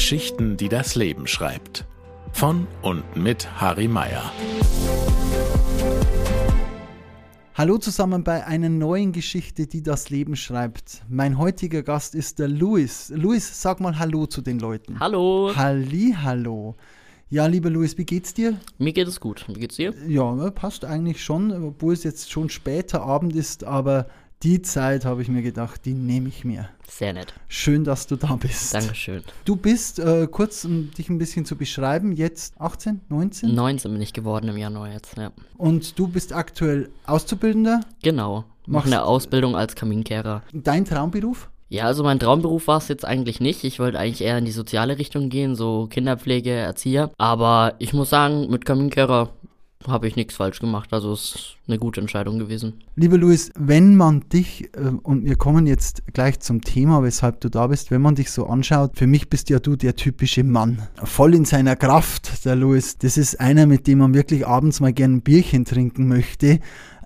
Geschichten, die das Leben schreibt. Von und mit Harry Meyer. Hallo zusammen bei einer neuen Geschichte, die das Leben schreibt. Mein heutiger Gast ist der Luis. Luis, sag mal Hallo zu den Leuten. Hallo. Halli, hallo. Ja, lieber Luis, wie geht's dir? Mir geht es gut. Wie geht's dir? Ja, passt eigentlich schon, obwohl es jetzt schon später Abend ist, aber die Zeit habe ich mir gedacht, die nehme ich mir. Sehr nett. Schön, dass du da bist. Dankeschön. Du bist, äh, kurz um dich ein bisschen zu beschreiben, jetzt 18, 19? 19 bin ich geworden im Januar jetzt, ja. Und du bist aktuell Auszubildender? Genau. Mach eine Ausbildung als Kaminkehrer. Dein Traumberuf? Ja, also mein Traumberuf war es jetzt eigentlich nicht. Ich wollte eigentlich eher in die soziale Richtung gehen, so Kinderpflege, Erzieher. Aber ich muss sagen, mit Kaminkehrer habe ich nichts falsch gemacht. Also es ist eine gute Entscheidung gewesen. Lieber Luis, wenn man dich, äh, und wir kommen jetzt gleich zum Thema, weshalb du da bist, wenn man dich so anschaut, für mich bist ja du der typische Mann. Voll in seiner Kraft, der Luis. Das ist einer, mit dem man wirklich abends mal gern ein Bierchen trinken möchte.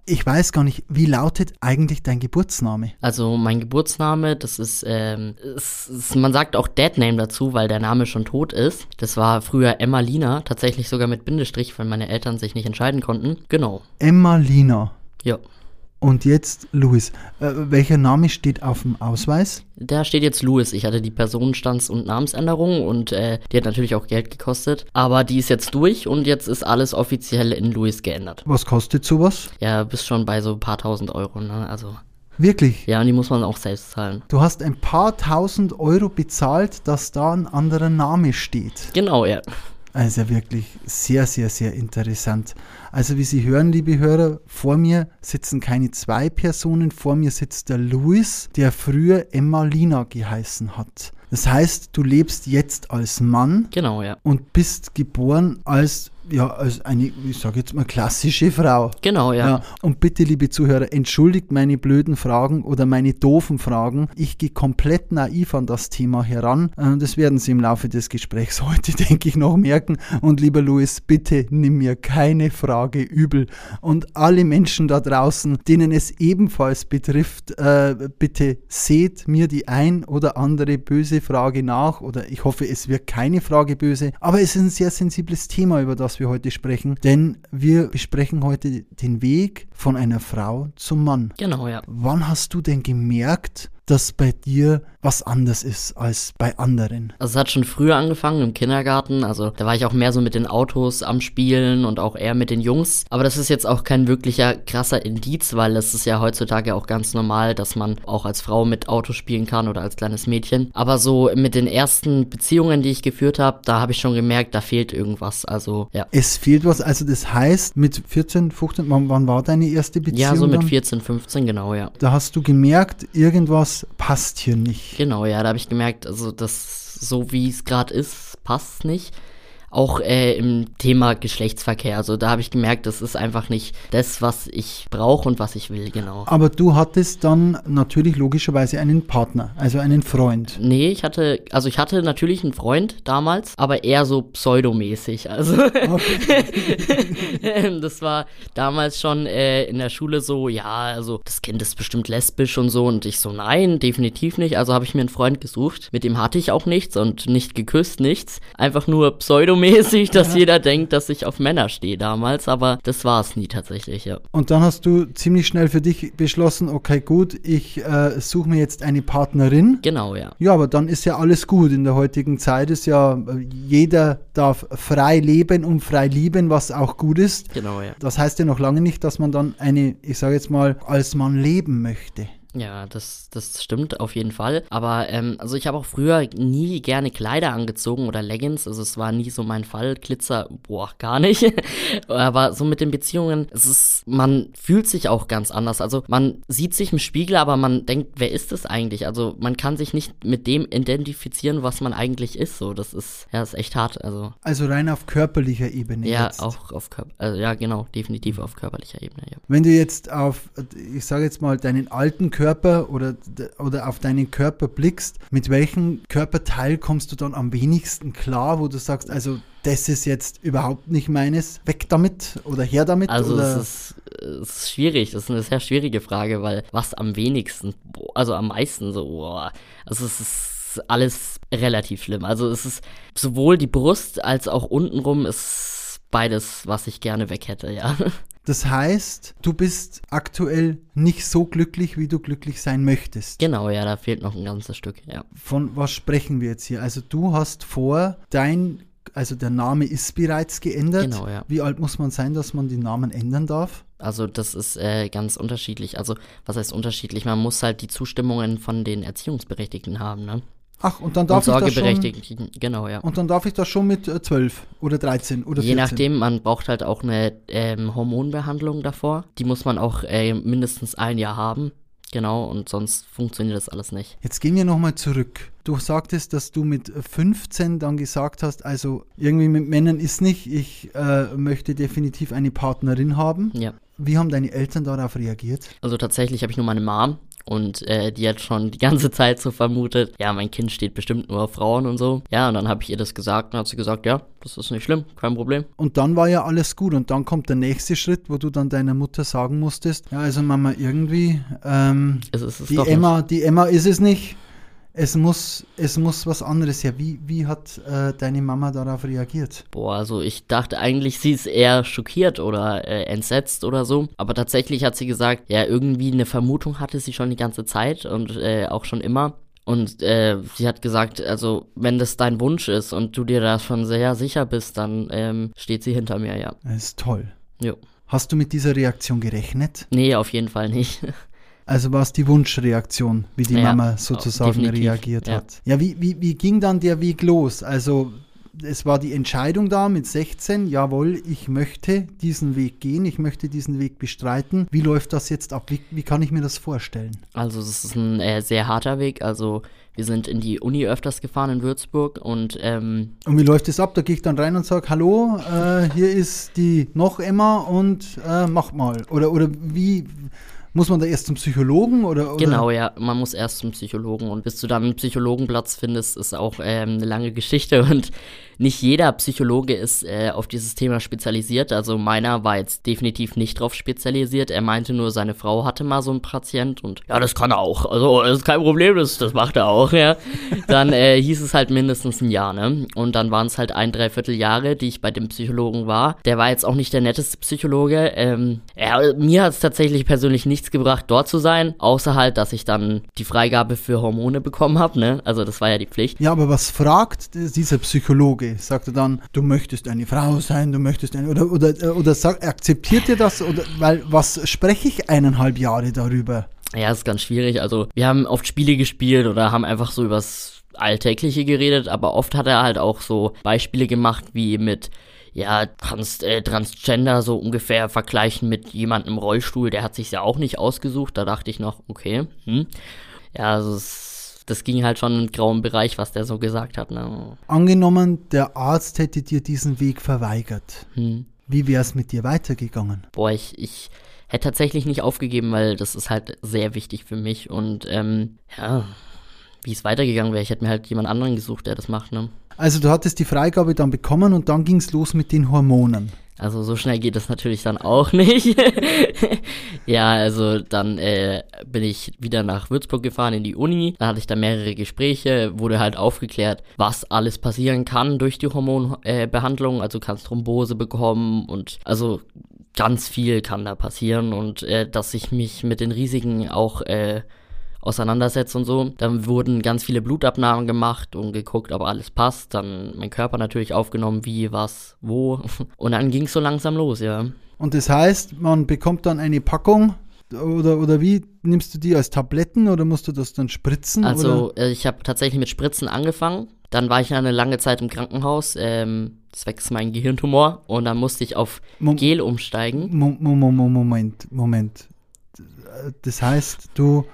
Ich weiß gar nicht, wie lautet eigentlich dein Geburtsname? Also mein Geburtsname, das ist, ähm, es, es, man sagt auch Deadname dazu, weil der Name schon tot ist. Das war früher Emma Lina, tatsächlich sogar mit Bindestrich, weil meine Eltern sich nicht entscheiden konnten. Genau. Emma Lina. Ja. Und jetzt Luis. Äh, welcher Name steht auf dem Ausweis? Da steht jetzt Louis. Ich hatte die Personenstands- und Namensänderung und äh, die hat natürlich auch Geld gekostet. Aber die ist jetzt durch und jetzt ist alles offiziell in Louis geändert. Was kostet sowas? Ja, bist schon bei so ein paar tausend Euro, ne? Also, Wirklich? ja, und die muss man auch selbst zahlen. Du hast ein paar tausend Euro bezahlt, dass da ein anderer Name steht. Genau, ja. Also wirklich sehr, sehr, sehr interessant. Also wie Sie hören, liebe Hörer, vor mir sitzen keine zwei Personen, vor mir sitzt der Louis, der früher Emma Lina geheißen hat. Das heißt, du lebst jetzt als Mann Genau, ja. und bist geboren als, ja, als eine, ich sage jetzt mal, klassische Frau. Genau, ja. Ja, und bitte, liebe Zuhörer, entschuldigt meine blöden Fragen oder meine doofen Fragen. Ich gehe komplett naiv an das Thema heran. Äh, Das werden Sie im Laufe des Gesprächs heute, denke ich, noch merken. Und lieber Louis, bitte nimm mir keine Frage übel. Und alle Menschen da draußen, denen es ebenfalls betrifft, äh, bitte seht mir die ein oder andere böse Frage nach. Oder ich hoffe, es wird keine Frage böse. Aber es ist ein sehr sensibles Thema, über das wir heute sprechen. Denn wir besprechen heute den Weg von einer Frau zum Mann. Genau, ja. Wann hast du denn gemerkt, dass bei dir was anders ist als bei anderen? Also es hat schon früher angefangen im Kindergarten, also da war ich auch mehr so mit den Autos am Spielen und auch eher mit den Jungs. Aber das ist jetzt auch kein wirklicher krasser Indiz, weil es ist ja heutzutage auch ganz normal, dass man auch als Frau mit Autos spielen kann oder als kleines Mädchen. Aber so mit den ersten Beziehungen, die ich geführt habe, da habe ich schon gemerkt, da fehlt irgendwas. Also ja. Es fehlt was, also das heißt, mit 14, 15, wann, wann war deine erste Beziehung? Ja, so mit dann? 14, 15, genau, ja. Da hast du gemerkt, irgendwas passt hier nicht. Genau, ja, da habe ich gemerkt, also das so wie es gerade ist, passt nicht. Auch äh, im Thema Geschlechtsverkehr. Also da habe ich gemerkt, das ist einfach nicht das, was ich brauche und was ich will, genau. Aber du hattest dann natürlich logischerweise einen Partner, also einen Freund. Nee, ich hatte, also ich hatte natürlich einen Freund damals, aber eher so pseudomäßig. Also das war damals schon äh, in der Schule so, ja, also das Kind ist bestimmt lesbisch und so und ich so, nein, definitiv nicht. Also habe ich mir einen Freund gesucht, mit dem hatte ich auch nichts und nicht geküsst, nichts. Einfach nur pseudomäßig, dass jeder denkt, dass ich auf Männer stehe damals, aber das war es nie tatsächlich, ja. Und dann hast du ziemlich schnell für dich beschlossen, okay, gut, ich äh, suche mir jetzt eine Partnerin. Genau, ja. Ja, aber dann ist ja alles gut. In der heutigen Zeit ist ja, äh, jeder darf frei leben und frei lieben, was auch gut ist. Genau, ja. Das heißt ja noch lange nicht, dass man dann eine, ich sage jetzt mal, als Mann leben möchte. Ja, das, das stimmt auf jeden Fall. Aber ähm, also ich habe auch früher nie gerne Kleider angezogen oder Leggings. Also es war nie so mein Fall. Glitzer, boah, gar nicht. aber so mit den Beziehungen, es ist, man fühlt sich auch ganz anders. Also man sieht sich im Spiegel, aber man denkt, wer ist das eigentlich? Also man kann sich nicht mit dem identifizieren, was man eigentlich ist. So, das ist, ja, ist echt hart. Also Also rein auf körperlicher Ebene. ja, jetzt. auch auf Körper, also, ja genau, definitiv auf körperlicher Ebene. Ja. Wenn du jetzt auf, ich sage jetzt mal, deinen alten Körper oder, oder auf deinen Körper blickst, mit welchem Körperteil kommst du dann am wenigsten klar, wo du sagst, also das ist jetzt überhaupt nicht meines, weg damit oder her damit? Also oder? es ist, es ist schwierig, das ist eine sehr schwierige Frage, weil was am wenigsten, also am meisten so, boah, also es ist ist alles relativ schlimm. Also es ist sowohl die Brust als auch untenrum ist beides, was ich gerne weg hätte, ja. Das heißt, du bist aktuell nicht so glücklich, wie du glücklich sein möchtest. Genau, ja, da fehlt noch ein ganzes Stück, ja. Von was sprechen wir jetzt hier? Also du hast vor, dein, also der Name ist bereits geändert. Genau, ja. Wie alt muss man sein, dass man den Namen ändern darf? Also das ist äh, ganz unterschiedlich. Also was heißt unterschiedlich? Man muss halt die Zustimmungen von den Erziehungsberechtigten haben, ne? Ach, und dann darf und ich das schon, genau, ja. und dann darf ich das schon mit äh, 12 oder 13 oder 14. Je nachdem, man braucht halt auch eine ähm, Hormonbehandlung davor. Die muss man auch äh, mindestens ein Jahr haben. Genau, und sonst funktioniert das alles nicht. Jetzt gehen wir nochmal zurück. Du sagtest, dass du mit 15 dann gesagt hast, also irgendwie mit Männern ist nicht, ich äh, möchte definitiv eine Partnerin haben. Ja. Wie haben deine Eltern darauf reagiert? Also tatsächlich habe ich nur meine Mom und äh, die hat schon die ganze Zeit so vermutet, ja, mein Kind steht bestimmt nur auf Frauen und so. Ja, und dann habe ich ihr das gesagt und hat sie gesagt, ja, das ist nicht schlimm, kein Problem. Und dann war ja alles gut. Und dann kommt der nächste Schritt, wo du dann deiner Mutter sagen musstest, ja, also Mama, irgendwie, ähm, Es ist es die Emma, die Emma ist es nicht. Es muss, es muss was anderes her. Wie, wie hat äh, deine Mama darauf reagiert? Boah, also ich dachte eigentlich, sie ist eher schockiert oder äh, entsetzt oder so. Aber tatsächlich hat sie gesagt, ja, irgendwie eine Vermutung hatte sie schon die ganze Zeit und äh, auch schon immer. Und äh, sie hat gesagt, also wenn das dein Wunsch ist und du dir da schon sehr sicher bist, dann ähm, steht sie hinter mir, ja. Das ist toll. Jo. Hast du mit dieser Reaktion gerechnet? Nee, auf jeden Fall nicht. Also war es die Wunschreaktion, wie die Ja, Mama sozusagen reagiert ja. hat. Ja, wie, wie, wie ging dann der Weg los? Also es war die Entscheidung da mit 16, jawohl, ich möchte diesen Weg gehen, ich möchte diesen Weg bestreiten. Wie läuft das jetzt ab? Wie, wie kann ich mir das vorstellen? Also es ist ein äh, sehr harter Weg. Also wir sind in die Uni öfters gefahren in Würzburg und ähm, Und wie läuft es ab? Da gehe ich dann rein und sage, hallo, äh, hier ist die noch Emma und äh, mach mal. Oder, oder wie, muss man da erst zum Psychologen? Oder, oder? Genau, ja, man muss erst zum Psychologen und bis du dann einen Psychologenplatz findest, ist auch ähm, eine lange Geschichte und nicht jeder Psychologe ist äh, auf dieses Thema spezialisiert. Also meiner war jetzt definitiv nicht drauf spezialisiert. Er meinte nur, seine Frau hatte mal so einen Patient und ja, das kann er auch. Also das ist kein Problem, das, das macht er auch, ja. Dann äh, hieß es halt mindestens ein Jahr, ne? Und dann waren es halt ein, dreiviertel Jahre, die ich bei dem Psychologen war. Der war jetzt auch nicht der netteste Psychologe. Ähm, er, mir hat es tatsächlich persönlich nichts gebracht, dort zu sein, außer halt, dass ich dann die Freigabe für Hormone bekommen habe, ne? Also das war ja die Pflicht. Ja, aber was fragt dieser Psychologe? Sagt er dann, du möchtest eine Frau sein, du möchtest eine, oder, oder, oder sagt, akzeptiert ihr das? Oder, weil, was spreche ich eineinhalb Jahre darüber? Ja, ist ganz schwierig. Also, wir haben oft Spiele gespielt oder haben einfach so übers Alltägliche geredet, aber oft hat er halt auch so Beispiele gemacht, wie mit, ja, Trans äh, Transgender so ungefähr vergleichen mit jemandem im Rollstuhl, der hat sich ja auch nicht ausgesucht. Da dachte ich noch, okay, hm. Ja, also es, das ging halt schon in den grauen Bereich, was der so gesagt hat. Ne? Angenommen, der Arzt hätte dir diesen Weg verweigert. Hm. Wie wäre es mit dir weitergegangen? Boah, ich, ich hätte tatsächlich nicht aufgegeben, weil das ist halt sehr wichtig für mich und ähm, ja, wie es weitergegangen wäre, ich hätte mir halt jemand anderen gesucht, der das macht, ne? Also du hattest die Freigabe dann bekommen und dann ging es los mit den Hormonen. Also so schnell geht das natürlich dann auch nicht. ja, also dann äh, bin ich wieder nach Würzburg gefahren in die Uni. Da hatte ich da mehrere Gespräche, wurde halt aufgeklärt, was alles passieren kann durch die Hormonbehandlung. Äh, also kannst Thrombose bekommen und also ganz viel kann da passieren und äh, dass ich mich mit den Risiken auch äh, auseinandersetzt und so. Dann wurden ganz viele Blutabnahmen gemacht und geguckt, ob alles passt. Dann mein Körper natürlich aufgenommen, wie, was, wo. Und dann ging es so langsam los, ja. Und das heißt, man bekommt dann eine Packung oder, oder wie nimmst du die als Tabletten oder musst du das dann spritzen? Also oder? äh, ich habe tatsächlich mit Spritzen angefangen. Dann war ich eine lange Zeit im Krankenhaus, ähm, zwecks mein Gehirntumor. Und dann musste ich auf Mom- Gel umsteigen. Mo- Mo- Mo- Mo- Moment, Moment. Das heißt, du,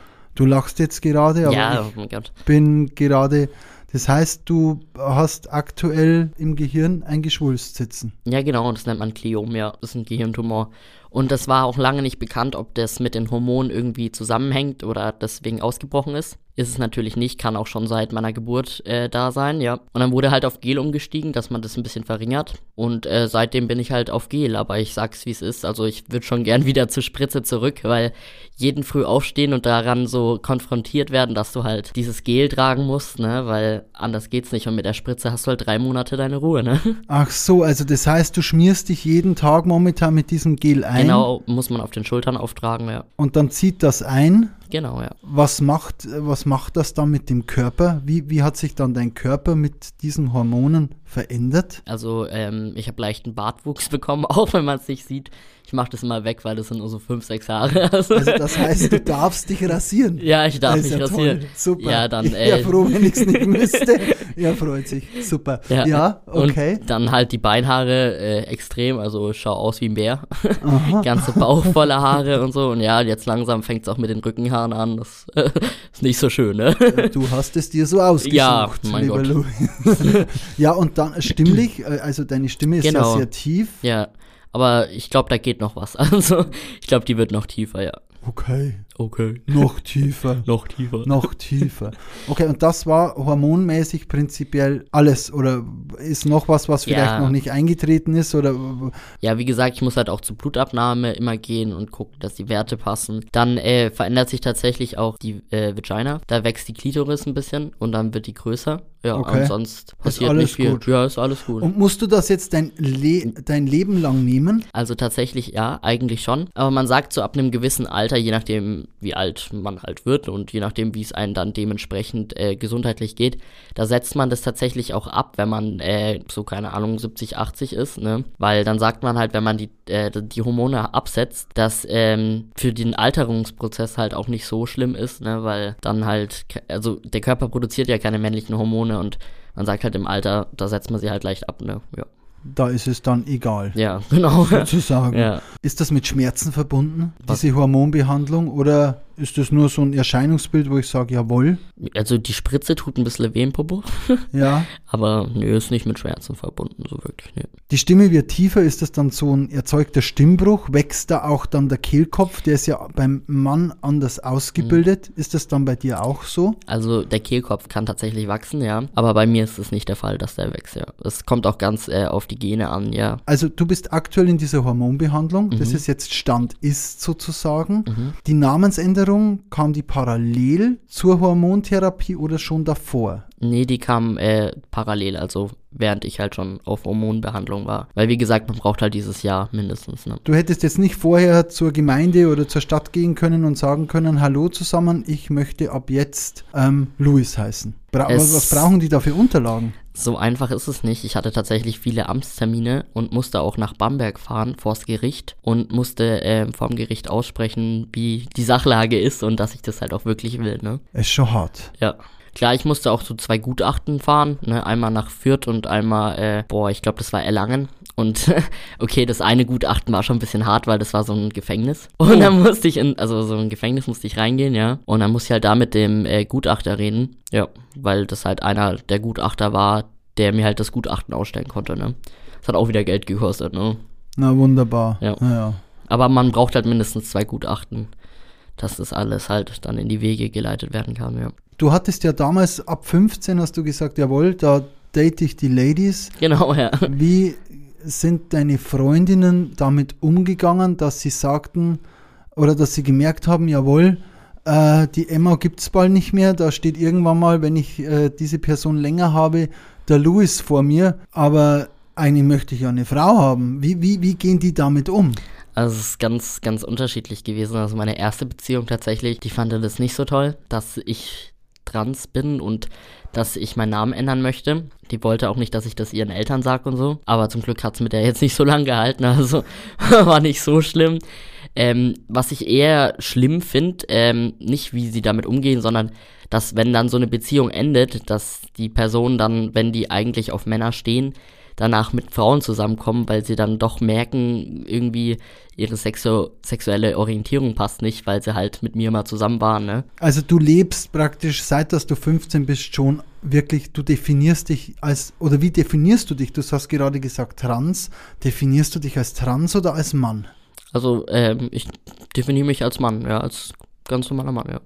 du lachst jetzt gerade, aber ja, oh ich bin gerade. Das heißt, du hast aktuell im Gehirn ein Geschwulst sitzen. Ja, genau, das nennt man Gliom, ja. Das ist ein Gehirntumor. Und das war auch lange nicht bekannt, ob das mit den Hormonen irgendwie zusammenhängt oder deswegen ausgebrochen ist. Ist es natürlich nicht, kann auch schon seit meiner Geburt äh, da sein, ja. Und dann wurde halt auf Gel umgestiegen, dass man das ein bisschen verringert. Und äh, seitdem bin ich halt auf Gel, aber ich sag's wie es ist. Also ich würde schon gern wieder zur Spritze zurück, weil jeden früh aufstehen und daran so konfrontiert werden, dass du halt dieses Gel tragen musst, ne? Weil anders geht's nicht. Und mit der Spritze hast du halt drei Monate deine Ruhe, ne? Ach so, also das heißt, du schmierst dich jeden Tag momentan mit diesem Gel ein. Genau, muss man auf den Schultern auftragen, ja. Und dann zieht das ein. Genau, ja. Was macht, was macht das dann mit dem Körper? Wie, wie hat sich dann dein Körper mit diesen Hormonen verändert? Also ähm, ich habe leichten Bartwuchs bekommen, auch wenn man es nicht sieht. Ich mache das immer weg, weil das sind nur so fünf, sechs Haare. Also, also das heißt, du darfst dich rasieren. Ja, ich darf mich ja rasieren. Toll. Super. Ja, dann, ich äh, ja froh, wenn ich es nicht müsste. Ja, freut sich. Super. Ja, ja okay. Und dann halt die Beinhaare äh, extrem, also schau aus wie ein Bär. Ganze Bauch voller Haare und so. Und ja, jetzt langsam fängt es auch mit den Rückenhaaren an. Das äh, ist nicht so schön, ne? Du hast es dir so ausgesucht, ja, mein lieber Gott. Louis. ja, und dann stimmlich, äh, also deine Stimme ist Genau. ja sehr tief. Ja, aber ich glaube, da geht noch was. Also ich glaube, die wird noch tiefer, ja. Okay. Okay. Noch tiefer. Noch tiefer. Noch tiefer. Okay, und das war hormonmäßig prinzipiell alles oder ist noch was, was vielleicht Ja. noch nicht eingetreten ist oder Ja, wie gesagt, ich muss halt auch zur Blutabnahme immer gehen und gucken, dass die Werte passen. Dann äh, verändert sich tatsächlich auch die äh, Vagina. Da wächst die Klitoris ein bisschen und dann wird die größer. Ja, Okay. und sonst passiert alles nicht viel. gut. Ja, ist alles gut. und musst du das jetzt dein, Le dein Leben lang nehmen? Also tatsächlich ja, eigentlich schon. Aber man sagt so ab einem gewissen Alter, je nachdem wie alt man halt wird und je nachdem wie es einem dann dementsprechend äh, gesundheitlich geht, da setzt man das tatsächlich auch ab, wenn man äh, so keine Ahnung 70, 80 ist, ne? Weil dann sagt man halt, wenn man die äh, die Hormone absetzt, dass ähm, für den Alterungsprozess halt auch nicht so schlimm ist, ne? Weil dann halt also der Körper produziert ja keine männlichen Hormone und man sagt halt im Alter, da setzt man sie halt leicht ab, ne? Ja. Da ist es dann egal, Ja, genau. sozusagen. ja. Ist das mit Schmerzen verbunden, Was? diese Hormonbehandlung, oder ist das nur so ein Erscheinungsbild, wo ich sage, jawohl, Also die Spritze tut ein bisschen weh im Popo, ja. aber nö, ist nicht mit Schmerzen verbunden, so wirklich. Nö. Die Stimme wird tiefer, ist das dann so ein erzeugter Stimmbruch? Wächst da auch dann der Kehlkopf? Der ist ja beim Mann anders ausgebildet. Ist das dann bei dir auch so? Also der Kehlkopf kann tatsächlich wachsen, ja, aber bei mir ist es nicht der Fall, dass der wächst, ja. Es kommt auch ganz äh, auf die Gene an, ja. Also du bist aktuell in dieser Hormonbehandlung, das Mhm. ist jetzt Stand ist sozusagen. Die Namensänderung, kam die parallel zur Hormontherapie oder schon davor? Nee, die kam äh, parallel, also während ich halt schon auf Hormonbehandlung war. Weil wie gesagt, man braucht halt dieses Jahr mindestens, ne. Du hättest jetzt nicht vorher zur Gemeinde oder zur Stadt gehen können und sagen können, hallo zusammen, ich möchte ab jetzt ähm, Louis heißen. Bra Es- was brauchen die da für Unterlagen? So einfach ist es nicht. Ich hatte tatsächlich viele Amtstermine und musste auch nach Bamberg fahren, vors Gericht und musste ähm, vorm Gericht aussprechen, wie die Sachlage ist und dass ich das halt auch wirklich will, ne. Ist schon hart. Ja. Klar, ich musste auch so zwei Gutachten fahren, ne? Einmal nach Fürth und einmal, äh, boah, ich glaube, das war Erlangen. Und okay, das eine Gutachten war schon ein bisschen hart, weil das war so ein Gefängnis. Und dann musste ich in, also so ein Gefängnis musste ich reingehen, ja. Und dann musste ich halt da mit dem äh, Gutachter reden. Ja, weil das halt einer der Gutachter war, der mir halt das Gutachten ausstellen konnte, ne. Das hat auch wieder Geld gekostet, ne. Na wunderbar. Ja. ja. Aber man braucht halt mindestens zwei Gutachten, dass das alles halt dann in die Wege geleitet werden kann, ja. Du hattest ja damals ab 15 hast du gesagt, jawohl, da date ich die Ladies. Genau, ja. Wie sind deine Freundinnen damit umgegangen, dass sie sagten oder dass sie gemerkt haben, jawohl, äh, die Emma gibt es bald nicht mehr, da steht irgendwann mal, wenn ich äh, diese Person länger habe, der Louis vor mir, aber eigentlich möchte ich ja eine Frau haben. Wie, wie, wie gehen die damit um? Also es ist ganz, ganz unterschiedlich gewesen. Also meine erste Beziehung tatsächlich, die fand das nicht so toll, dass ich trans bin und dass ich meinen Namen ändern möchte. Die wollte auch nicht, dass ich das ihren Eltern sage und so. Aber zum Glück hat es mit der jetzt nicht so lange gehalten, also war nicht so schlimm. Ähm, was ich eher schlimm finde, ähm, nicht wie sie damit umgehen, sondern dass wenn dann so eine Beziehung endet, dass die Personen dann, wenn die eigentlich auf Männer stehen, danach mit Frauen zusammenkommen, weil sie dann doch merken, irgendwie ihre sexu sexuelle Orientierung passt nicht, weil sie halt mit mir mal zusammen waren, ne? Also du lebst praktisch, seit dass du 15 bist, schon wirklich, du definierst dich als, oder wie definierst du dich? Du hast gerade gesagt trans. Definierst du dich als trans oder als Mann? Also, ähm, ich definiere mich als Mann, ja, als ganz normaler Mann, ja.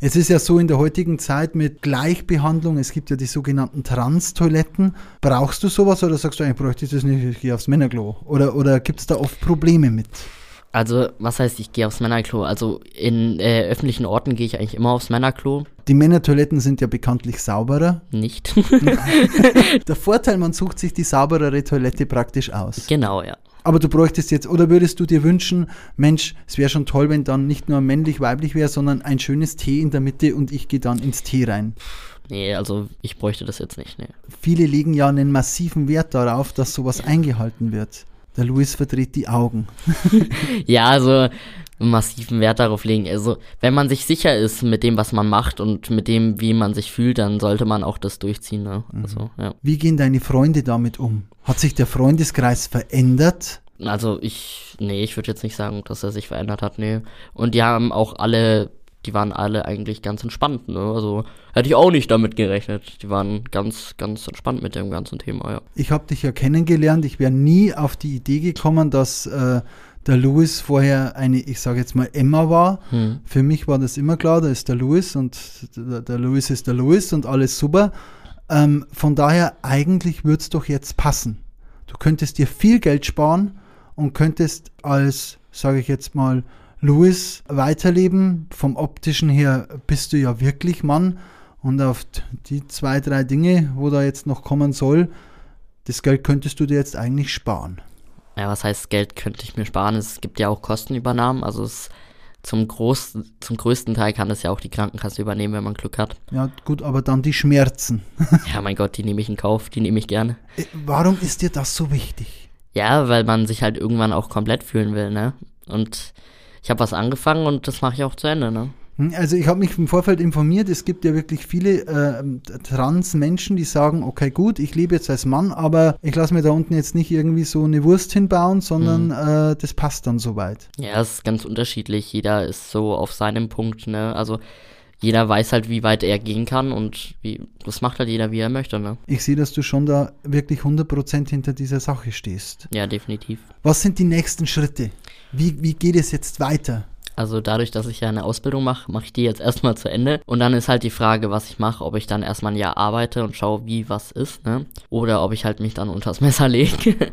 Es ist ja so in der heutigen Zeit mit Gleichbehandlung, es gibt ja die sogenannten Trans-Toiletten. Brauchst du sowas oder sagst du eigentlich, bräuchte ich das nicht, ich gehe aufs Männerklo? Oder, oder gibt es da oft Probleme mit? Also, was heißt, ich gehe aufs Männerklo? Also, in äh, öffentlichen Orten gehe ich eigentlich immer aufs Männerklo. Die Männertoiletten sind ja bekanntlich sauberer. Nicht. Der Vorteil, man sucht sich die sauberere Toilette praktisch aus. genau, ja. Aber du bräuchtest jetzt, oder würdest du dir wünschen, Mensch, es wäre schon toll, wenn dann nicht nur männlich-weiblich wäre, sondern ein schönes T in der Mitte und ich gehe dann ins T rein. Nee, also ich bräuchte das jetzt nicht, nee. Viele legen ja einen massiven Wert darauf, dass sowas eingehalten wird. Der Louis verdreht die Augen. Ja, also massiven Wert darauf legen. Also, wenn man sich sicher ist mit dem, was man macht und mit dem, wie man sich fühlt, dann sollte man auch das durchziehen. Ne? Also, ja. Wie gehen deine Freunde damit um? Hat sich der Freundeskreis verändert? Also ich, nee, ich würde jetzt nicht sagen, dass er sich verändert hat, nee. Und die haben auch alle, die waren alle eigentlich ganz entspannt, ne? Also hätte ich auch nicht damit gerechnet. Die waren ganz, ganz entspannt mit dem ganzen Thema, ja. Ich habe dich ja kennengelernt. Ich wäre nie auf die Idee gekommen, dass äh, der Louis vorher eine, ich sage jetzt mal Emma war. Hm. Für mich war das immer klar, da ist der Louis und der, der Louis ist der Louis und alles super. Ähm, von daher, eigentlich würde es doch jetzt passen. Du könntest dir viel Geld sparen und könntest als, sage ich jetzt mal, Louis weiterleben. Vom optischen her bist du ja wirklich Mann. Und auf die zwei, drei Dinge, wo da jetzt noch kommen soll, das Geld könntest du dir jetzt eigentlich sparen. Ja, was heißt Geld könnte ich mir sparen? Es gibt ja auch Kostenübernahmen, also es zum, Groß, zum größten Teil kann das ja auch die Krankenkasse übernehmen, wenn man Glück hat. Ja, gut, aber dann die Schmerzen. Ja, mein Gott, die nehme ich in Kauf, die nehme ich gerne. Äh, Warum ist dir das so wichtig? Ja, weil man sich halt irgendwann auch komplett fühlen will, ne? Und ich habe was angefangen und das mache ich auch zu Ende, ne? Hm, Also ich habe mich im Vorfeld informiert, es gibt ja wirklich viele äh, Trans-Menschen, die sagen, okay gut, ich lebe jetzt als Mann, aber ich lasse mir da unten jetzt nicht irgendwie so eine Wurst hinbauen, sondern äh, das passt dann soweit. Ja, es ist ganz unterschiedlich. Jeder ist so auf seinem Punkt, ne? Also jeder weiß halt, wie weit er gehen kann und wie, das macht halt jeder, wie er möchte, ne? Ich sehe, dass du schon da wirklich 100% hinter dieser Sache stehst. Ja, definitiv. Was sind die nächsten Schritte? Wie, wie geht es jetzt weiter? Also dadurch, dass ich ja eine Ausbildung mache, mache ich die jetzt erstmal zu Ende. Und dann ist halt die Frage, was ich mache, ob ich dann erstmal ein Jahr arbeite und schaue, wie was ist, ne? Oder ob ich halt mich dann unters Messer lege.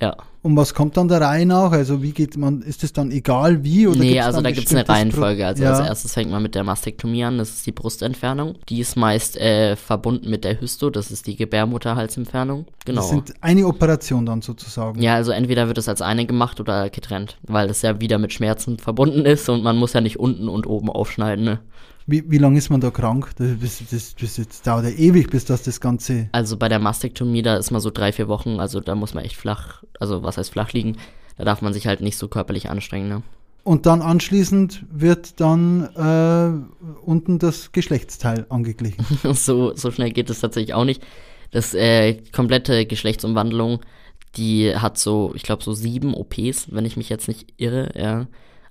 Ja. Und was kommt dann der Reihe nach? Also wie geht man, ist es dann egal wie? Oder nee, gibt's also da gibt es eine Reihenfolge. Also ja. als erstes fängt man mit der Mastektomie an, das ist die Brustentfernung. Die ist meist äh, verbunden mit der Hysto, das ist die Gebärmutterhalsentfernung. Genau. Das sind eine Operation dann sozusagen. Ja, also entweder wird es als eine gemacht oder getrennt, weil das ja wieder mit Schmerzen verbunden ist und man muss ja nicht unten und oben aufschneiden. Ne? Wie, wie lange ist man da krank? Das, das, das, das, dauert ja ewig, bis das das Ganze. Also bei der Mastektomie, da ist man so drei, vier Wochen, also da muss man echt flach, also was heißt flach liegen, da darf man sich halt nicht so körperlich anstrengen. Ne? Und dann anschließend wird dann äh, unten das Geschlechtsteil angeglichen. so, so schnell geht es tatsächlich auch nicht. Das äh, komplette Geschlechtsumwandlung, die hat so, ich glaube, so sieben OPs, wenn ich mich jetzt nicht irre, ja.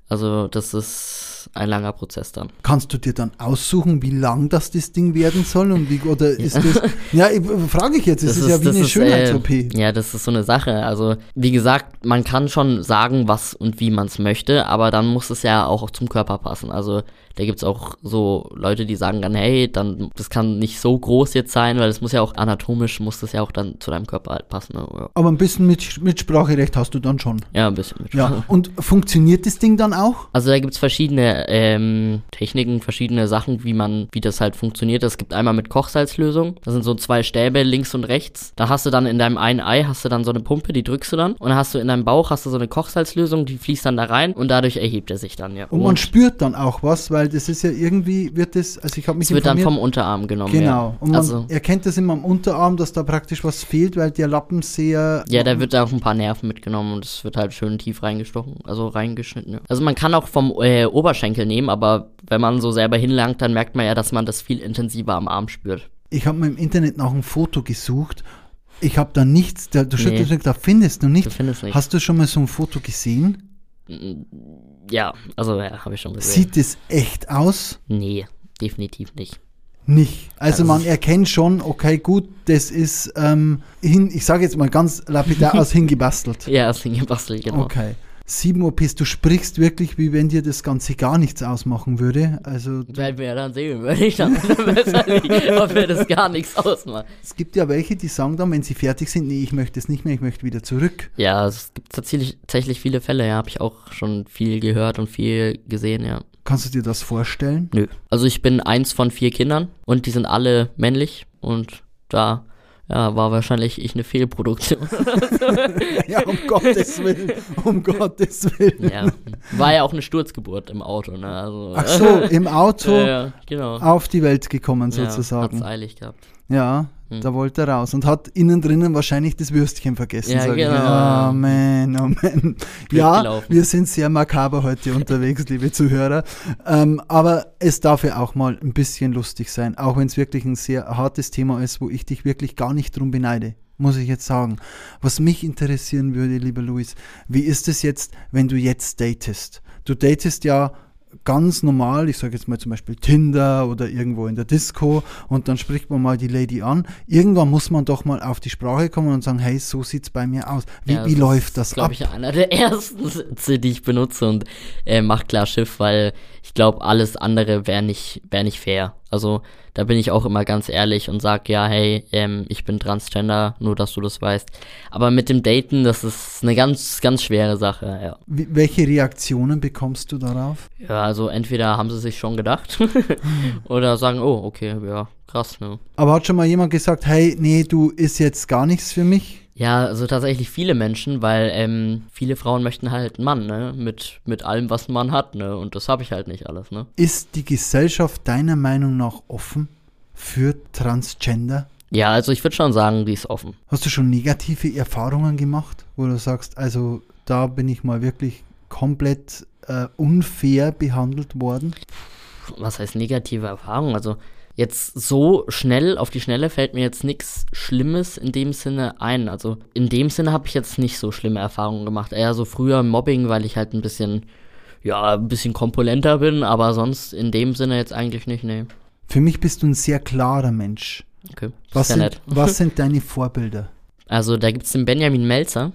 Also das ist ein langer Prozess dann. Kannst du dir dann aussuchen, wie lang das das Ding werden soll und wie oder ist das? Ja, frage ich jetzt. Es ist, ja wie das eine Schönheits-OP. Äh, ja, das ist so eine Sache. Also, wie gesagt, man kann schon sagen, was und wie man es möchte, aber dann muss es ja auch zum Körper passen. Also, da gibt's auch so Leute, die sagen dann, hey, dann, das kann nicht so groß jetzt sein, weil es muss ja auch anatomisch, muss das ja auch dann zu deinem Körper halt passen. Ne? Ja. Aber ein bisschen mit, Mitspracherecht hast du dann schon. ja, ein bisschen mit. Ja. Und funktioniert das Ding dann auch? Also da gibt's verschiedene ähm, Techniken, verschiedene Sachen, wie man, wie das halt funktioniert. Es gibt einmal mit Kochsalzlösung. Das sind so zwei Stäbe links und rechts. Da hast du dann in deinem einen Ei hast du dann so eine Pumpe, die drückst du dann. Und dann hast du in deinem Bauch hast du so eine Kochsalzlösung, die fließt dann da rein und dadurch erhebt er sich dann, ja. Und man spürt dann auch was, weil das ist ja irgendwie, wird das, also ich habe mich es wird dann vom Unterarm genommen. Genau. Und man also, erkennt das immer am Unterarm, dass da praktisch was fehlt, weil der Lappen sehr. ja, da wird auch ein paar Nerven mitgenommen und es wird halt schön tief reingestochen, also reingeschnitten. Ja. Also man kann auch vom äh, Oberschenkel nehmen, aber wenn man so selber hinlangt, dann merkt man ja, dass man das viel intensiver am Arm spürt. Ich habe mal im Internet nach einem Foto gesucht. Ich habe da nichts, da, du Nee. da findest du Du nicht. findest nicht. Hast du schon mal so ein Foto gesehen? Ja, also ja, habe ich schon gesehen. Sieht es echt aus? Nee, definitiv nicht. Nicht. Also Also man erkennt schon, okay, gut, das ist ähm, hin, ich sage jetzt mal ganz lapidar aus hingebastelt. Ja, ist hingebastelt, genau. Okay. Sieben OPs, du sprichst wirklich, wie wenn dir das Ganze gar nichts ausmachen würde. Also Werden wir ja dann sehen, würde ich dann besser nicht, ob mir das gar nichts ausmacht. es gibt ja welche, die sagen dann, wenn sie fertig sind, nee, ich möchte es nicht mehr, ich möchte wieder zurück. Ja, es gibt tatsächlich, tatsächlich viele Fälle, ja, habe ich auch schon viel gehört und viel gesehen, ja. Kannst du dir das vorstellen? Nö. Also ich bin eins von vier Kindern und die sind alle männlich und da ja, war wahrscheinlich ich eine Fehlproduktion. Ja, um Gottes Willen, um Gottes Willen. ja, war ja auch eine Sturzgeburt im Auto, ne? Also, Ach so, im Auto ja, ja, genau. auf die Welt gekommen Ja, sozusagen. hat's eilig gehabt. Ja, Hm. da wollte er raus und hat innen drinnen wahrscheinlich das Würstchen vergessen. Ja, sag ich. genau. Oh man, oh man. Ja, gelaufen. wir sind sehr makaber heute unterwegs, liebe Zuhörer. Ähm, aber es darf ja auch mal ein bisschen lustig sein, auch wenn es wirklich ein sehr hartes Thema ist, wo ich dich wirklich gar nicht drum beneide. Muss ich jetzt sagen. Was mich interessieren würde, lieber Luis, wie ist es jetzt, wenn du jetzt datest? Du datest ja ganz normal, ich sage jetzt mal zum Beispiel Tinder oder irgendwo in der Disco und dann spricht man mal die Lady an. Irgendwann muss man doch mal auf die Sprache kommen und sagen, hey, so sieht's bei mir aus. Wie, Ja, wie läuft das glaube ab? ich, einer der ersten Sätze, die ich benutze und äh, macht klar Schiff, weil ich glaube, alles andere wäre nicht, wär nicht fair. Also da bin ich auch immer ganz ehrlich und sag ja, hey, ähm, ich bin Transgender, nur dass du das weißt. Aber mit dem Daten, das ist eine ganz, ganz schwere Sache, ja. Wie, welche Reaktionen bekommst du darauf? Ja, also entweder haben sie sich schon gedacht oder sagen, oh, okay, ja, krass, ne. Aber hat schon mal jemand gesagt, hey, nee, du ist jetzt gar nichts für mich? Ja, also tatsächlich viele Menschen, weil ähm, viele Frauen möchten halt einen Mann, ne? Mit, mit allem, was ein Mann hat, ne? Und das habe ich halt nicht alles, ne? Ist die Gesellschaft deiner Meinung nach offen für Transgender? Ja, also ich würde schon sagen, die ist offen. Hast du schon negative Erfahrungen gemacht, wo du sagst, also da bin ich mal wirklich komplett äh, unfair behandelt worden? Was heißt negative Erfahrung? Also jetzt so schnell, auf die Schnelle fällt mir jetzt nichts Schlimmes in dem Sinne ein. Also in dem Sinne habe ich jetzt nicht so schlimme Erfahrungen gemacht. Eher so früher Mobbing, weil ich halt ein bisschen, ja, ein bisschen komponenter bin, aber sonst in dem Sinne jetzt eigentlich nicht, nee. Für mich bist du ein sehr klarer Mensch. Okay, Was, ja sind, nett. was sind deine Vorbilder? Also da gibt es den Benjamin Melzer.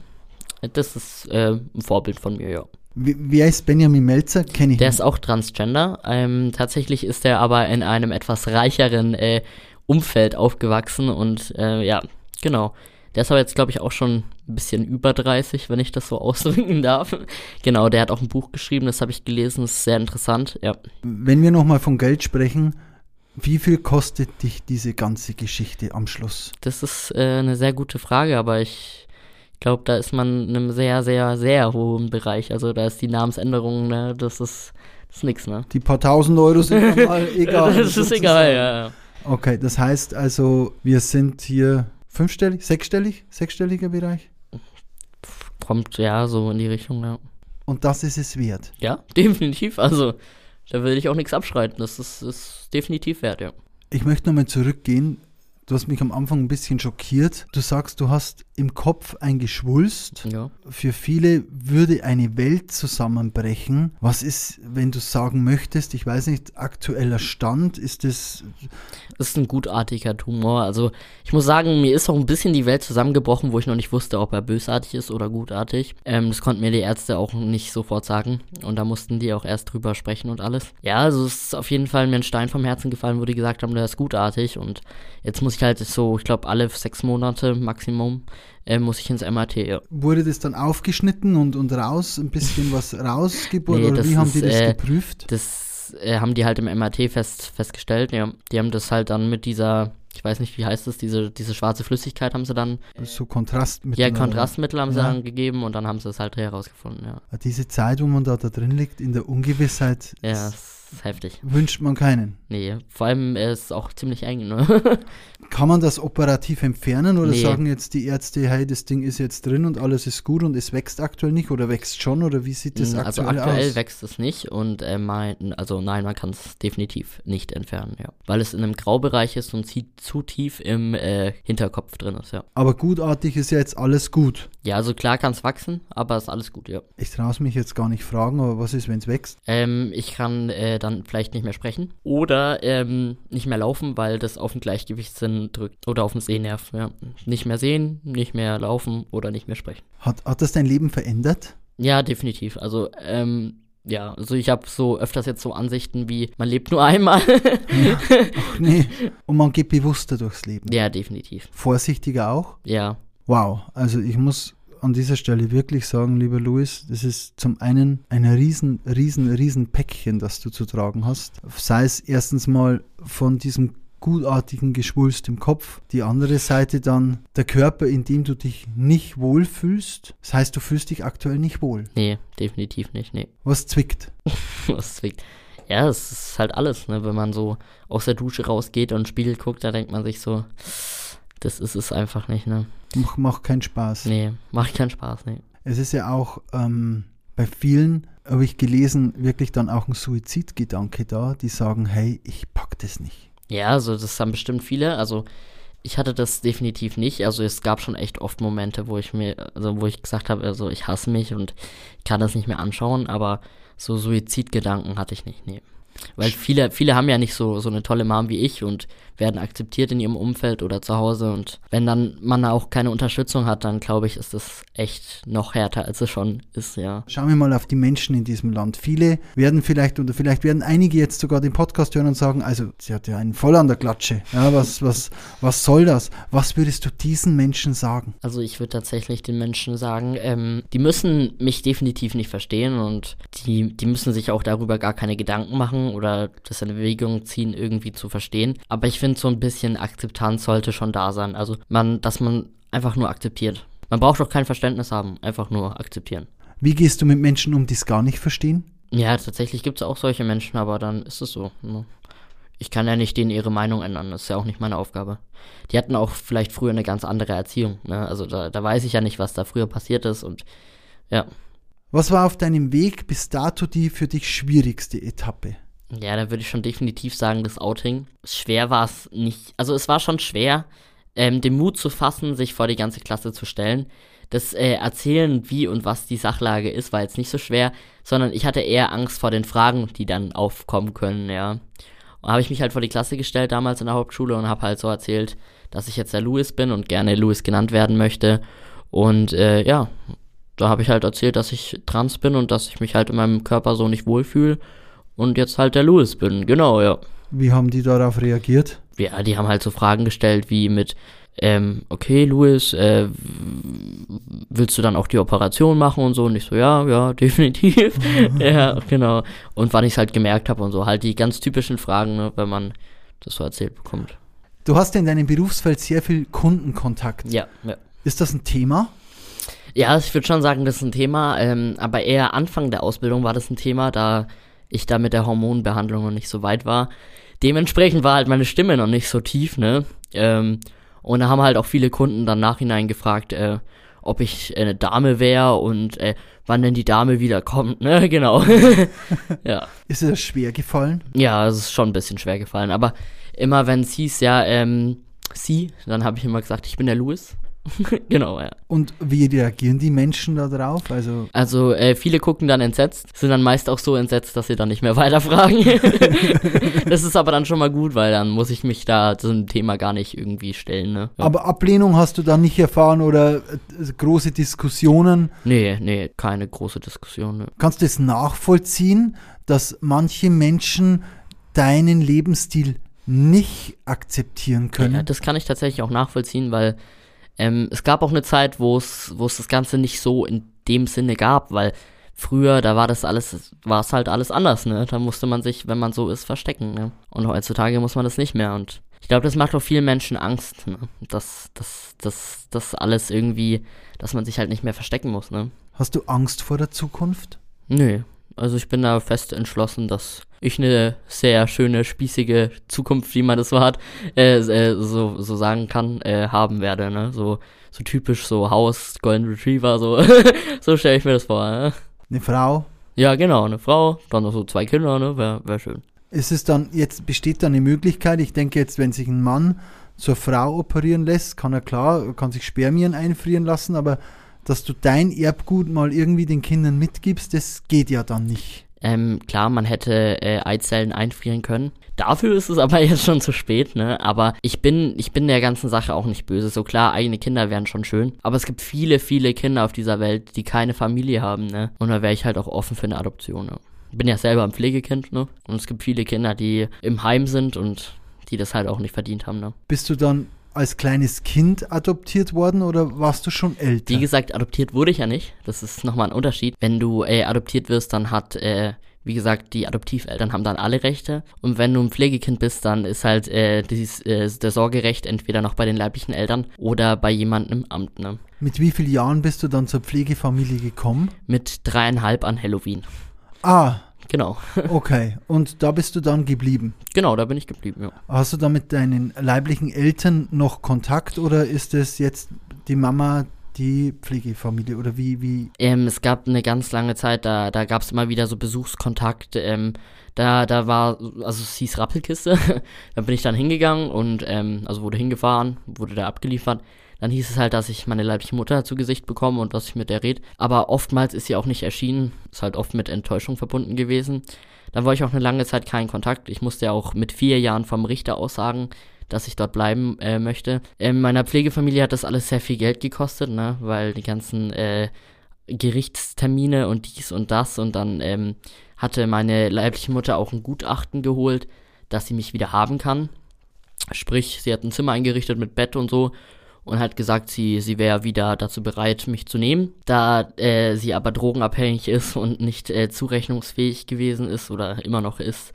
Das ist äh, ein Vorbild von mir, ja. Wie- Wer ist Benjamin Melzer? Kenne ich Der nicht. ist auch Transgender. Ähm, tatsächlich ist er aber in einem etwas reicheren äh, Umfeld aufgewachsen und äh, ja, genau. Der ist aber jetzt, glaube ich, auch schon ein bisschen über 30, wenn ich das so ausdrücken darf. genau, der hat auch ein Buch geschrieben, das habe ich gelesen, das ist sehr interessant. Ja, Wenn wir nochmal von Geld sprechen, wie viel kostet dich diese ganze Geschichte am Schluss? das ist äh, eine sehr gute Frage, aber ich glaube, da ist man in einem sehr, sehr, sehr hohen Bereich. Also da ist die Namensänderung, ne, das ist, das ist nix, ne? Die paar tausend Euro sind mal egal. das ist egal, ja. ja. Okay, das heißt also, wir sind hier fünfstellig, sechsstellig, sechsstelliger Bereich. Kommt ja so in die Richtung, ja. Und das ist es wert. Ja, definitiv. Also, da will ich auch nichts abschreiten. Das ist, ist definitiv wert, ja. Ich möchte nochmal zurückgehen. Du hast mich am Anfang ein bisschen schockiert. Du sagst, du hast im Kopf ein Geschwulst. Ja. Für viele würde eine Welt zusammenbrechen. Was ist, wenn du sagen möchtest, ich weiß nicht, aktueller Stand? Ist es Das ist ein gutartiger Tumor. Also, ich muss sagen, mir ist auch ein bisschen die Welt zusammengebrochen, wo ich noch nicht wusste, ob er bösartig ist oder gutartig. Ähm, das konnten mir die Ärzte auch nicht sofort sagen. Und da mussten die auch erst drüber sprechen und alles. Ja, also es ist auf jeden Fall mir ein Stein vom Herzen gefallen, wo die gesagt haben, der ist gutartig. Und jetzt muss ich halt so, ich glaube, alle sechs Monate Maximum äh, muss ich ins MRT. Ja. Wurde das dann aufgeschnitten und, und raus, ein bisschen was rausgeboren? Nee, oder das wie haben die ist, das äh, geprüft? Das äh, haben die halt im MRT fest, festgestellt, ja. Die haben das halt dann mit dieser, ich weiß nicht, wie heißt das, diese, diese schwarze Flüssigkeit haben sie dann, so Kontrastmittel. ja, Kontrastmittel haben sie Ja. dann gegeben und dann haben sie es halt herausgefunden, ja. Diese Zeit, wo man da, da drin liegt, in der Ungewissheit, Ja, das das ist heftig. wünscht man keinen. Nee, vor allem äh, ist es auch ziemlich eng, ne? Kann man das operativ entfernen oder Nee. sagen jetzt die Ärzte, hey, das Ding ist jetzt drin und alles ist gut und es wächst aktuell nicht oder wächst schon oder wie sieht das also aktuell, aktuell aus? wächst es nicht und äh, mein, also nein, man kann es definitiv nicht entfernen, ja. Weil es in einem Graubereich ist und zu tief im äh, Hinterkopf drin ist, ja. Aber gutartig ist ja jetzt alles gut. Ja, also klar kann es wachsen, aber ist alles gut, ja. Ich traue es mich jetzt gar nicht fragen, aber was ist, wenn es wächst? Ähm, ich kann äh, dann vielleicht nicht mehr sprechen oder ähm, nicht mehr laufen, weil das auf den Gleichgewichtssinn drückt oder auf den Sehnerv. Ja. Nicht mehr sehen, nicht mehr laufen oder nicht mehr sprechen. Hat, hat das dein Leben verändert? Ja, definitiv. Also, ähm, ja, also ich habe so öfters jetzt so Ansichten wie, man lebt nur einmal. Ja. Ach nee. Und man geht bewusster durchs Leben. ja, definitiv. Vorsichtiger auch. Ja. Wow. Also ich muss an dieser Stelle wirklich sagen, lieber Louis, das ist zum einen ein riesen, riesen, riesen Päckchen, das du zu tragen hast. Sei es erstens mal von diesem gutartigen Geschwulst im Kopf, die andere Seite dann der Körper, in dem du dich nicht wohlfühlst. Das heißt, du fühlst dich aktuell nicht wohl. Nee, definitiv nicht, nee. Was zwickt? Was zwickt. Ja, es ist halt alles, ne? Wenn man so aus der Dusche rausgeht und Spiegel guckt, da denkt man sich so, das ist es einfach nicht, ne? Macht mach keinen Spaß. Nee, macht keinen Spaß, nee. Es ist ja auch ähm, bei vielen, habe ich gelesen, wirklich dann auch ein Suizidgedanke da, die sagen, hey, ich pack das nicht. Ja, also das haben bestimmt viele. Also ich hatte das definitiv nicht. Also es gab schon echt oft Momente, wo ich mir, also wo ich gesagt habe, also ich hasse mich und kann das nicht mehr anschauen, aber so Suizidgedanken hatte ich nicht, nee. Weil viele, viele haben ja nicht so, so eine tolle Mom wie ich und werden akzeptiert in ihrem Umfeld oder zu Hause. Und wenn dann man auch keine Unterstützung hat, dann glaube ich, ist das echt noch härter, als es schon ist, ja. Schauen wir mal auf die Menschen in diesem Land. Viele werden vielleicht, oder vielleicht werden einige jetzt sogar den Podcast hören und sagen, also sie hat ja einen voll an der Klatsche. Ja, was, was, was soll das? Was würdest du diesen Menschen sagen? Also ich würde tatsächlich den Menschen sagen, ähm, die müssen mich definitiv nicht verstehen und die, die müssen sich auch darüber gar keine Gedanken machen oder das in Erwägung ziehen, irgendwie zu verstehen. Aber ich finde, so ein bisschen Akzeptanz sollte schon da sein. Also man, dass man einfach nur akzeptiert. Man braucht auch kein Verständnis haben, einfach nur akzeptieren. Wie gehst du mit Menschen um, die es gar nicht verstehen? Ja, tatsächlich gibt es auch solche Menschen, aber dann ist es so. ne? Ich kann ja nicht denen ihre Meinung ändern, das ist ja auch nicht meine Aufgabe. Die hatten auch vielleicht früher eine ganz andere Erziehung. Ne? Also da, da weiß ich ja nicht, was da früher passiert ist und ja. Was war auf deinem Weg bis dato die für dich schwierigste Etappe? Ja, da würde ich schon definitiv sagen, das Outing. Schwer war es nicht. Also es war schon schwer, ähm, den Mut zu fassen, sich vor die ganze Klasse zu stellen. Das äh, Erzählen, wie und was die Sachlage ist, war jetzt nicht so schwer, sondern ich hatte eher Angst vor den Fragen, die dann aufkommen können, ja. Und habe ich mich halt vor die Klasse gestellt damals in der Hauptschule und habe halt so erzählt, dass ich jetzt der Louis bin und gerne Louis genannt werden möchte. Und äh, ja, da habe ich halt erzählt, dass ich trans bin und dass ich mich halt in meinem Körper so nicht wohlfühle und jetzt halt der Louis bin. Genau, ja. Wie haben die darauf reagiert? Ja, die haben halt so Fragen gestellt wie mit, ähm, okay, Louis, äh, willst du dann auch die Operation machen und so? Und ich so, ja, ja, definitiv. ja, genau. Und wann ich es halt gemerkt habe und so, halt die ganz typischen Fragen, ne, wenn man das so erzählt bekommt. Du hast ja in deinem Berufsfeld sehr viel Kundenkontakt. Ja, ja. Ist das ein Thema? Ja, ich würde schon sagen, das ist ein Thema, ähm, aber eher Anfang der Ausbildung war das ein Thema, da ich da mit der Hormonbehandlung noch nicht so weit war. Dementsprechend war halt meine Stimme noch nicht so tief, ne? Ähm, und da haben halt auch viele Kunden dann nachhinein gefragt, äh, ob ich eine Dame wäre und äh, wann denn die Dame wieder kommt, ne? Genau. ja. Ist das schwer gefallen? Ja, es ist schon ein bisschen schwer gefallen, aber immer wenn es hieß, ja, ähm, sie, dann habe ich immer gesagt, ich bin der Louis. genau, ja. Und wie reagieren die Menschen da drauf? Also, Also äh, viele gucken dann entsetzt, sind dann meist auch so entsetzt, dass sie dann nicht mehr weiterfragen. das ist aber dann schon mal gut, weil dann muss ich mich da zum Thema gar nicht irgendwie stellen. Ne? Ja. aber Ablehnung hast du da nicht erfahren oder äh, große Diskussionen? nee, nee, keine große Diskussion. Ne. Kannst du es nachvollziehen, dass manche Menschen deinen Lebensstil nicht akzeptieren können? Ja, das kann ich tatsächlich auch nachvollziehen, weil ähm, es gab auch eine Zeit, wo es, wo es das Ganze nicht so in dem Sinne gab, weil früher, da war das alles, war es halt alles anders, ne? Da musste man sich, wenn man so ist, verstecken, ne? Und heutzutage muss man das nicht mehr und ich glaube, das macht auch vielen Menschen Angst, ne? Dass, dass, dass, dass alles irgendwie, dass man sich halt nicht mehr verstecken muss, ne? Hast du Angst vor der Zukunft? Nö. Also ich bin da fest entschlossen, dass ich eine sehr schöne, spießige Zukunft, wie man das so hat, äh, äh, so, so sagen kann, äh, haben werde, ne? So, so typisch so Haus, Golden Retriever, so, so stelle ich mir das vor, ne? Eine Frau? Ja, genau, eine Frau, dann noch so zwei Kinder, ne? Wäre wär schön. Ist es dann, jetzt besteht da eine Möglichkeit, ich denke jetzt, wenn sich ein Mann zur Frau operieren lässt, kann er klar, kann sich Spermien einfrieren lassen, aber dass du dein Erbgut mal irgendwie den Kindern mitgibst, das geht ja dann nicht. Ähm, klar, man hätte äh, Eizellen einfrieren können. Dafür ist es aber jetzt schon zu spät, ne? Aber ich bin, ich bin der ganzen Sache auch nicht böse. So klar, eigene Kinder wären schon schön. Aber es gibt viele, viele Kinder auf dieser Welt, die keine Familie haben, ne? Und da wäre ich halt auch offen für eine Adoption, ne? Bin ja selber ein Pflegekind, ne? Und es gibt viele Kinder, die im Heim sind und die das halt auch nicht verdient haben, ne? Bist du dann als kleines Kind adoptiert worden oder warst du schon älter? Wie gesagt, adoptiert wurde ich ja nicht. Das ist nochmal ein Unterschied. Wenn du äh, adoptiert wirst, dann hat, äh, wie gesagt, die Adoptiveltern haben dann alle Rechte. Und wenn du ein Pflegekind bist, dann ist halt äh, dieses, äh, der Sorgerecht entweder noch bei den leiblichen Eltern oder bei jemandem im Amt. Ne? Mit wie vielen Jahren bist du dann zur Pflegefamilie gekommen? Mit dreieinhalb an Halloween. Ah, Genau. okay. Und da bist du dann geblieben. genau, da bin ich geblieben, ja. Hast du da mit deinen leiblichen Eltern noch Kontakt oder ist es jetzt die Mama, die Pflegefamilie oder wie, wie? Ähm, es gab eine ganz lange Zeit, da, da gab es immer wieder so Besuchskontakt. Ähm, da, da war, also es hieß Rappelkiste. da bin ich dann hingegangen und, ähm, also wurde hingefahren, wurde da abgeliefert. Dann hieß es halt, dass ich meine leibliche Mutter zu Gesicht bekomme und was ich mit der red. Aber oftmals ist sie auch nicht erschienen. Ist halt oft mit Enttäuschung verbunden gewesen. Dann war ich auch eine lange Zeit keinen Kontakt. Ich musste ja auch mit vier Jahren vom Richter aussagen, dass ich dort bleiben äh, möchte. In meiner Pflegefamilie hat das alles sehr viel Geld gekostet, ne? Weil die ganzen äh, Gerichtstermine und dies und das und dann ähm, hatte meine leibliche Mutter auch ein Gutachten geholt, dass sie mich wieder haben kann. Sprich, sie hat ein Zimmer eingerichtet mit Bett und so und hat gesagt, sie, sie wäre wieder dazu bereit, mich zu nehmen. Da äh, sie aber drogenabhängig ist und nicht äh, zurechnungsfähig gewesen ist oder immer noch ist,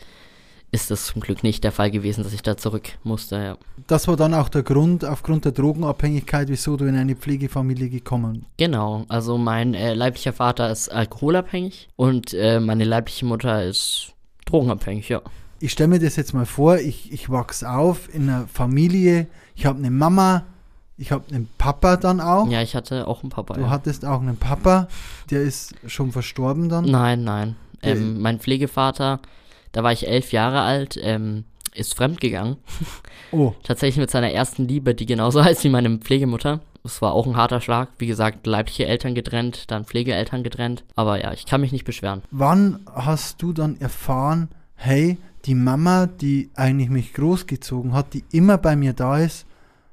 ist das zum Glück nicht der Fall gewesen, dass ich da zurück musste. Ja. Das war dann auch der Grund, aufgrund der Drogenabhängigkeit, wieso du in eine Pflegefamilie gekommen Genau, also mein äh, leiblicher Vater ist alkoholabhängig und äh, meine leibliche Mutter ist drogenabhängig, ja. Ich stelle mir das jetzt mal vor, ich, ich wachse auf in einer Familie, ich habe eine Mama, ich habe einen Papa dann auch. Ja, ich hatte auch einen Papa. Du ja. hattest auch einen Papa, der ist schon verstorben dann. Nein, nein. Äh. Ähm, mein Pflegevater, da war ich elf Jahre alt, ähm, ist fremdgegangen. Oh, Tatsächlich mit seiner ersten Liebe, die genauso heißt wie meine Pflegemutter. Es war auch ein harter Schlag. Wie gesagt, leibliche Eltern getrennt, dann Pflegeeltern getrennt. Aber ja, ich kann mich nicht beschweren. wann hast du dann erfahren, hey, die Mama, die eigentlich mich großgezogen hat, die immer bei mir da ist,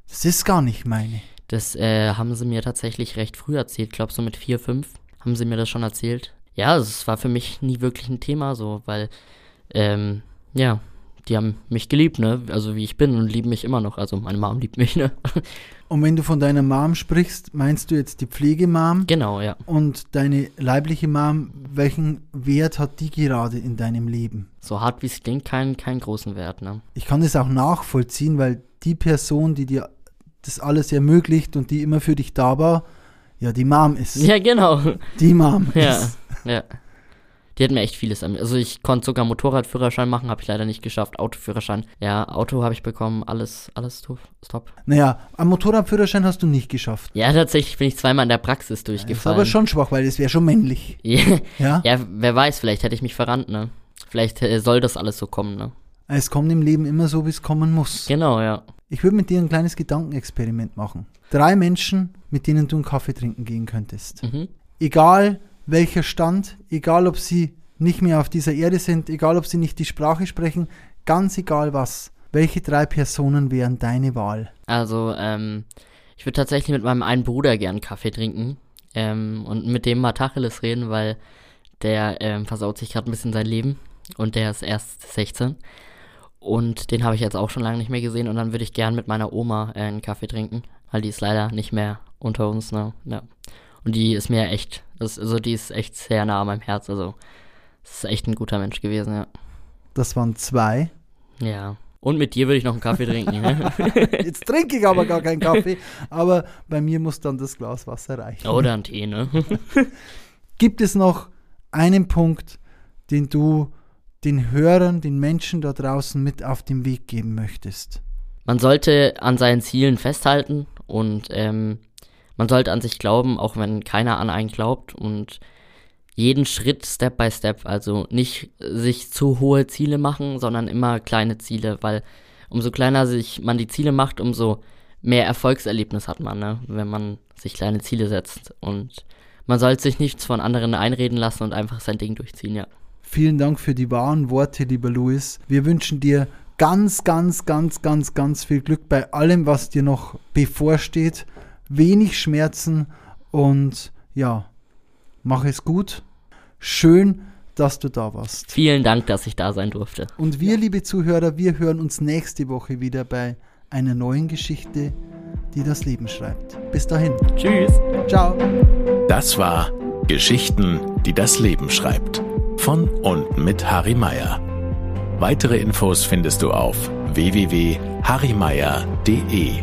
das ist gar nicht meine. Das äh, haben sie mir tatsächlich recht früh erzählt. Ich glaube, so mit vier, fünf haben sie mir das schon erzählt. Ja, es war für mich nie wirklich ein Thema so, weil, ähm, ja, die haben mich geliebt, ne? Also wie ich bin und lieben mich immer noch. Also meine Mom liebt mich, ne? Und wenn du von deiner Mom sprichst, meinst du jetzt die Pflegemam genau, ja. und deine leibliche Mom, welchen Wert hat die gerade in deinem Leben? So hart wie es klingt, keinen keinen großen Wert, ne? Ich kann das auch nachvollziehen, weil die Person, die dir das alles ermöglicht und die immer für dich da war, ja, die Mom ist. Ja, genau. Die Mom Ja, ist. ja. Die hat mir echt vieles an mir. Also ich konnte sogar Motorradführerschein machen, habe ich leider nicht geschafft. Autoführerschein. Ja, Auto habe ich bekommen, alles, alles top. Naja, am Motorradführerschein hast du nicht geschafft. Ja, tatsächlich bin ich zweimal in der Praxis Das ist aber schon schwach, weil das wäre schon männlich. Ja, Ja? ja, wer weiß, vielleicht hätte ich mich verrannt, ne? Vielleicht äh, soll das alles so kommen, ne? Es kommt im Leben immer so, wie es kommen muss. Genau, ja. Ich würde mit dir ein kleines Gedankenexperiment machen. Drei Menschen, mit denen du einen Kaffee trinken gehen könntest. Mhm. Egal welcher Stand, egal ob sie nicht mehr auf dieser Erde sind, egal ob sie nicht die Sprache sprechen, ganz egal was. Welche drei Personen wären deine Wahl? Also, ähm, ich würde tatsächlich mit meinem einen Bruder gern Kaffee trinken. Ähm, und mit dem mal Tacheles reden, weil der ähm, versaut sich gerade ein bisschen sein Leben. Und der ist erst 16. Und den habe ich jetzt auch schon lange nicht mehr gesehen. Und dann würde ich gern mit meiner Oma äh, einen Kaffee trinken. Weil die ist leider nicht mehr unter uns, ne? Ja. Und die ist mir echt, das, also die ist echt sehr nah an meinem Herz. Also, das ist echt ein guter Mensch gewesen, ja. Das waren zwei. Ja. Und mit dir würde ich noch einen Kaffee trinken. Jetzt trinke ich aber gar keinen Kaffee, aber bei mir muss dann das Glas Wasser reichen. Oder einen Tee, ne? Gibt es noch einen Punkt, den du den Hörern, den Menschen da draußen mit auf den Weg geben möchtest? Man sollte an seinen Zielen festhalten und ähm, man sollte an sich glauben, auch wenn keiner an einen glaubt und jeden Schritt Step by Step, also nicht sich zu hohe Ziele machen, sondern immer kleine Ziele, weil umso kleiner sich man die Ziele macht, umso mehr Erfolgserlebnis hat man, ne? wenn man sich kleine Ziele setzt und man sollte sich nichts von anderen einreden lassen und einfach sein Ding durchziehen, ja. Vielen Dank für die wahren Worte, lieber Louis. Wir wünschen dir ganz, ganz, ganz, ganz, ganz viel Glück bei allem, was dir noch bevorsteht. Wenig Schmerzen und ja, mach es gut. Schön, dass du da warst. Vielen Dank, dass ich da sein durfte. Und wir, liebe Zuhörer, wir hören uns nächste Woche wieder bei einer neuen Geschichte, die das Leben schreibt. Bis dahin. Tschüss. Ciao. Das war Geschichten, die das Leben schreibt. Von und mit Harry Meyer. Weitere Infos findest du auf www.harrymeier.de.